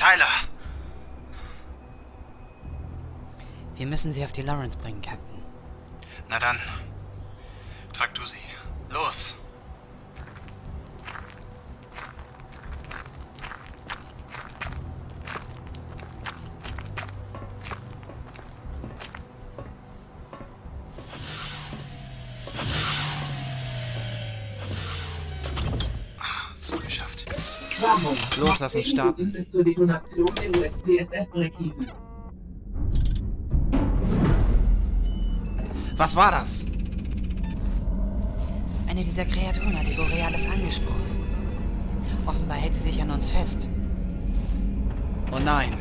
Tyler! Wir müssen sie auf die Lawrence bringen, Captain. Na dann. Trag du sie. Los! Warnung. Los, Noch lass uns 10 starten. Bis zur Detonation der USCSS Breakeven. Was war das? Eine dieser Kreaturen hat die Borealis angesprochen. Offenbar hält sie sich an uns fest. Oh nein.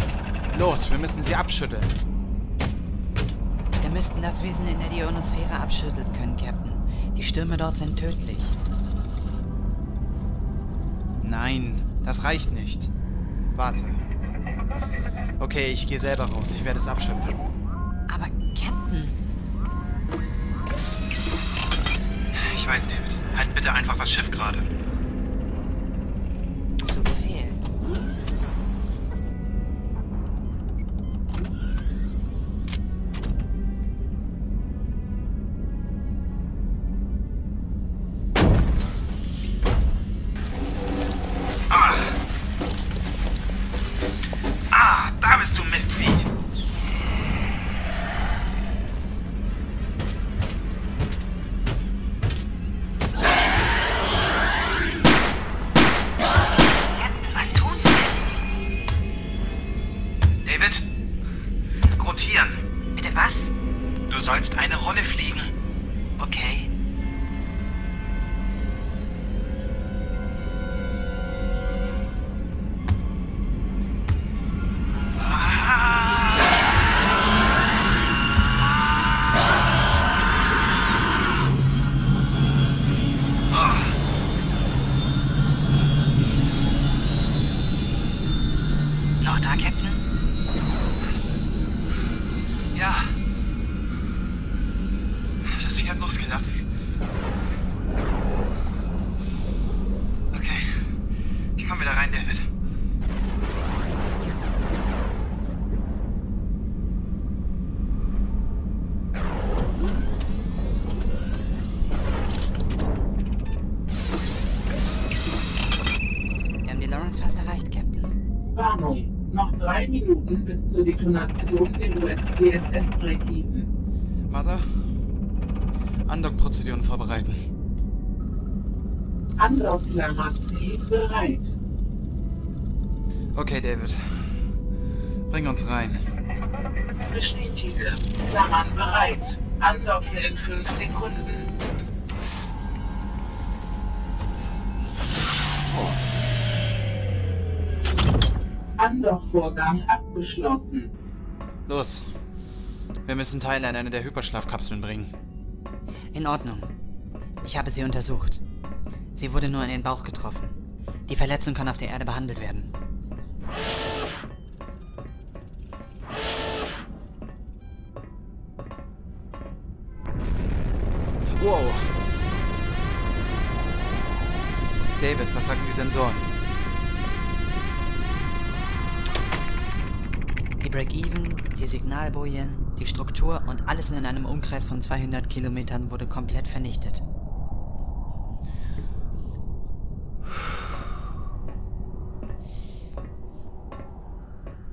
Los, wir müssen sie abschütteln. Wir müssten das Wesen in der Ionosphäre abschütteln können, Captain. Die Stürme dort sind tödlich. Nein, das reicht nicht. Warte. Okay, ich gehe selber raus. Ich werde es abschütteln. Aber, Captain, Ich weiß, David. Halt bitte einfach das Schiff gerade. Sollst eine Rolle fliegen. Okay. Noch da, Captain? Ja. Minuten bis zur Detonation der USCSS Breakeven. Mother? Andock-Prozeduren vorbereiten. Andock-Klammer-C bereit. Okay, David. Bring uns rein. Bestätige. Klammern bereit. Andocken in 5 Sekunden. Andockvorgang abgeschlossen. Los. Wir müssen Tyler in eine der Hyperschlafkapseln bringen. In Ordnung. Ich habe sie untersucht. Sie wurde nur in den Bauch getroffen. Die Verletzung kann auf der Erde behandelt werden. Wow. David, was sagen die Sensoren? Die Break-Even, die Signalbojen, die Struktur und alles in einem Umkreis von 200 Kilometern wurde komplett vernichtet.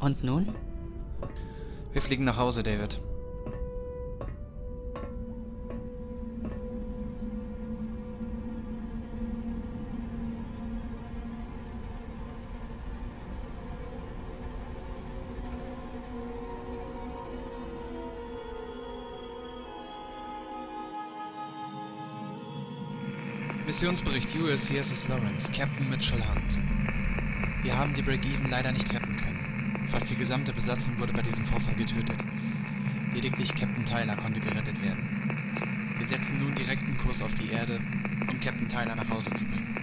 Und nun? Wir fliegen nach Hause, David. Missionsbericht USCSS Lawrence, Captain Mitchell Hunt. Wir haben die Break-Even leider nicht retten können. Fast die gesamte Besatzung wurde bei diesem Vorfall getötet. Lediglich Captain Tyler konnte gerettet werden. Wir setzen nun direkten Kurs auf die Erde, um Captain Tyler nach Hause zu bringen.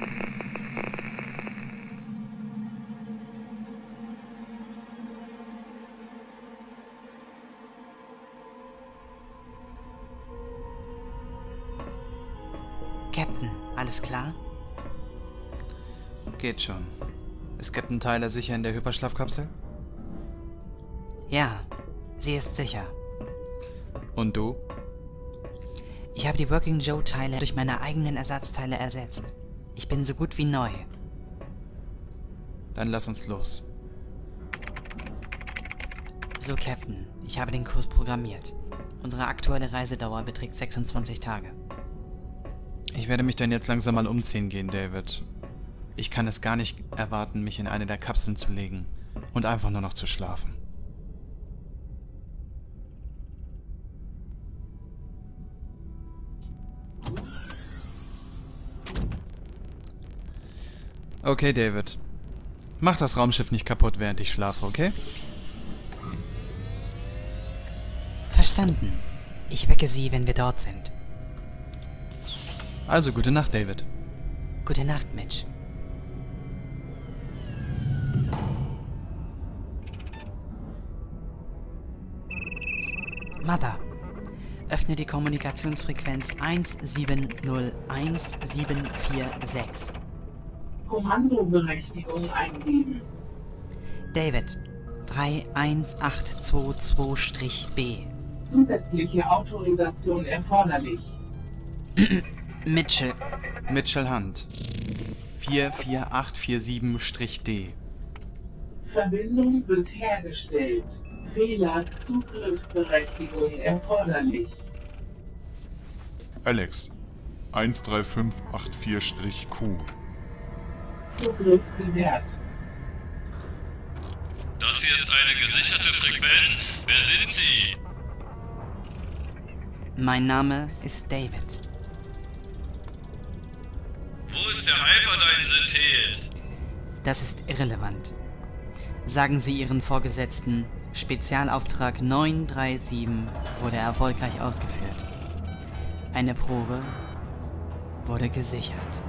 Captain, alles klar? Geht schon. Ist Captain Tyler sicher in der Hyperschlafkapsel? Ja, sie ist sicher. Und du? Ich habe die Working Joe-Teile durch meine eigenen Ersatzteile ersetzt. Ich bin so gut wie neu. Dann lass uns los. So, Captain, ich habe den Kurs programmiert. Unsere aktuelle Reisedauer beträgt 26 Tage. Ich werde mich dann jetzt langsam mal umziehen gehen, David. Ich kann es gar nicht erwarten, mich in eine der Kapseln zu legen und einfach nur noch zu schlafen. Okay, David. Mach das Raumschiff nicht kaputt, während ich schlafe, okay? Verstanden. Ich wecke Sie, wenn wir dort sind. Also gute Nacht, David. Gute Nacht, Mitch. Mother, öffne die Kommunikationsfrequenz 17011746. Kommandoberechtigung eingeben. David, 31822-B. Zusätzliche Autorisation erforderlich. Mitchell, Mitchell Hunt. 44847-D. Verbindung wird hergestellt. Fehler Zugriffsberechtigung erforderlich. Alex 13584-Q. Zugriff gewährt. Das hier ist eine gesicherte Frequenz. Wer sind Sie? mein Name ist David. Ist der Hyperdyne-Synthet? Das ist irrelevant. Sagen Sie Ihren Vorgesetzten, Spezialauftrag 937 wurde erfolgreich ausgeführt. Eine Probe wurde gesichert.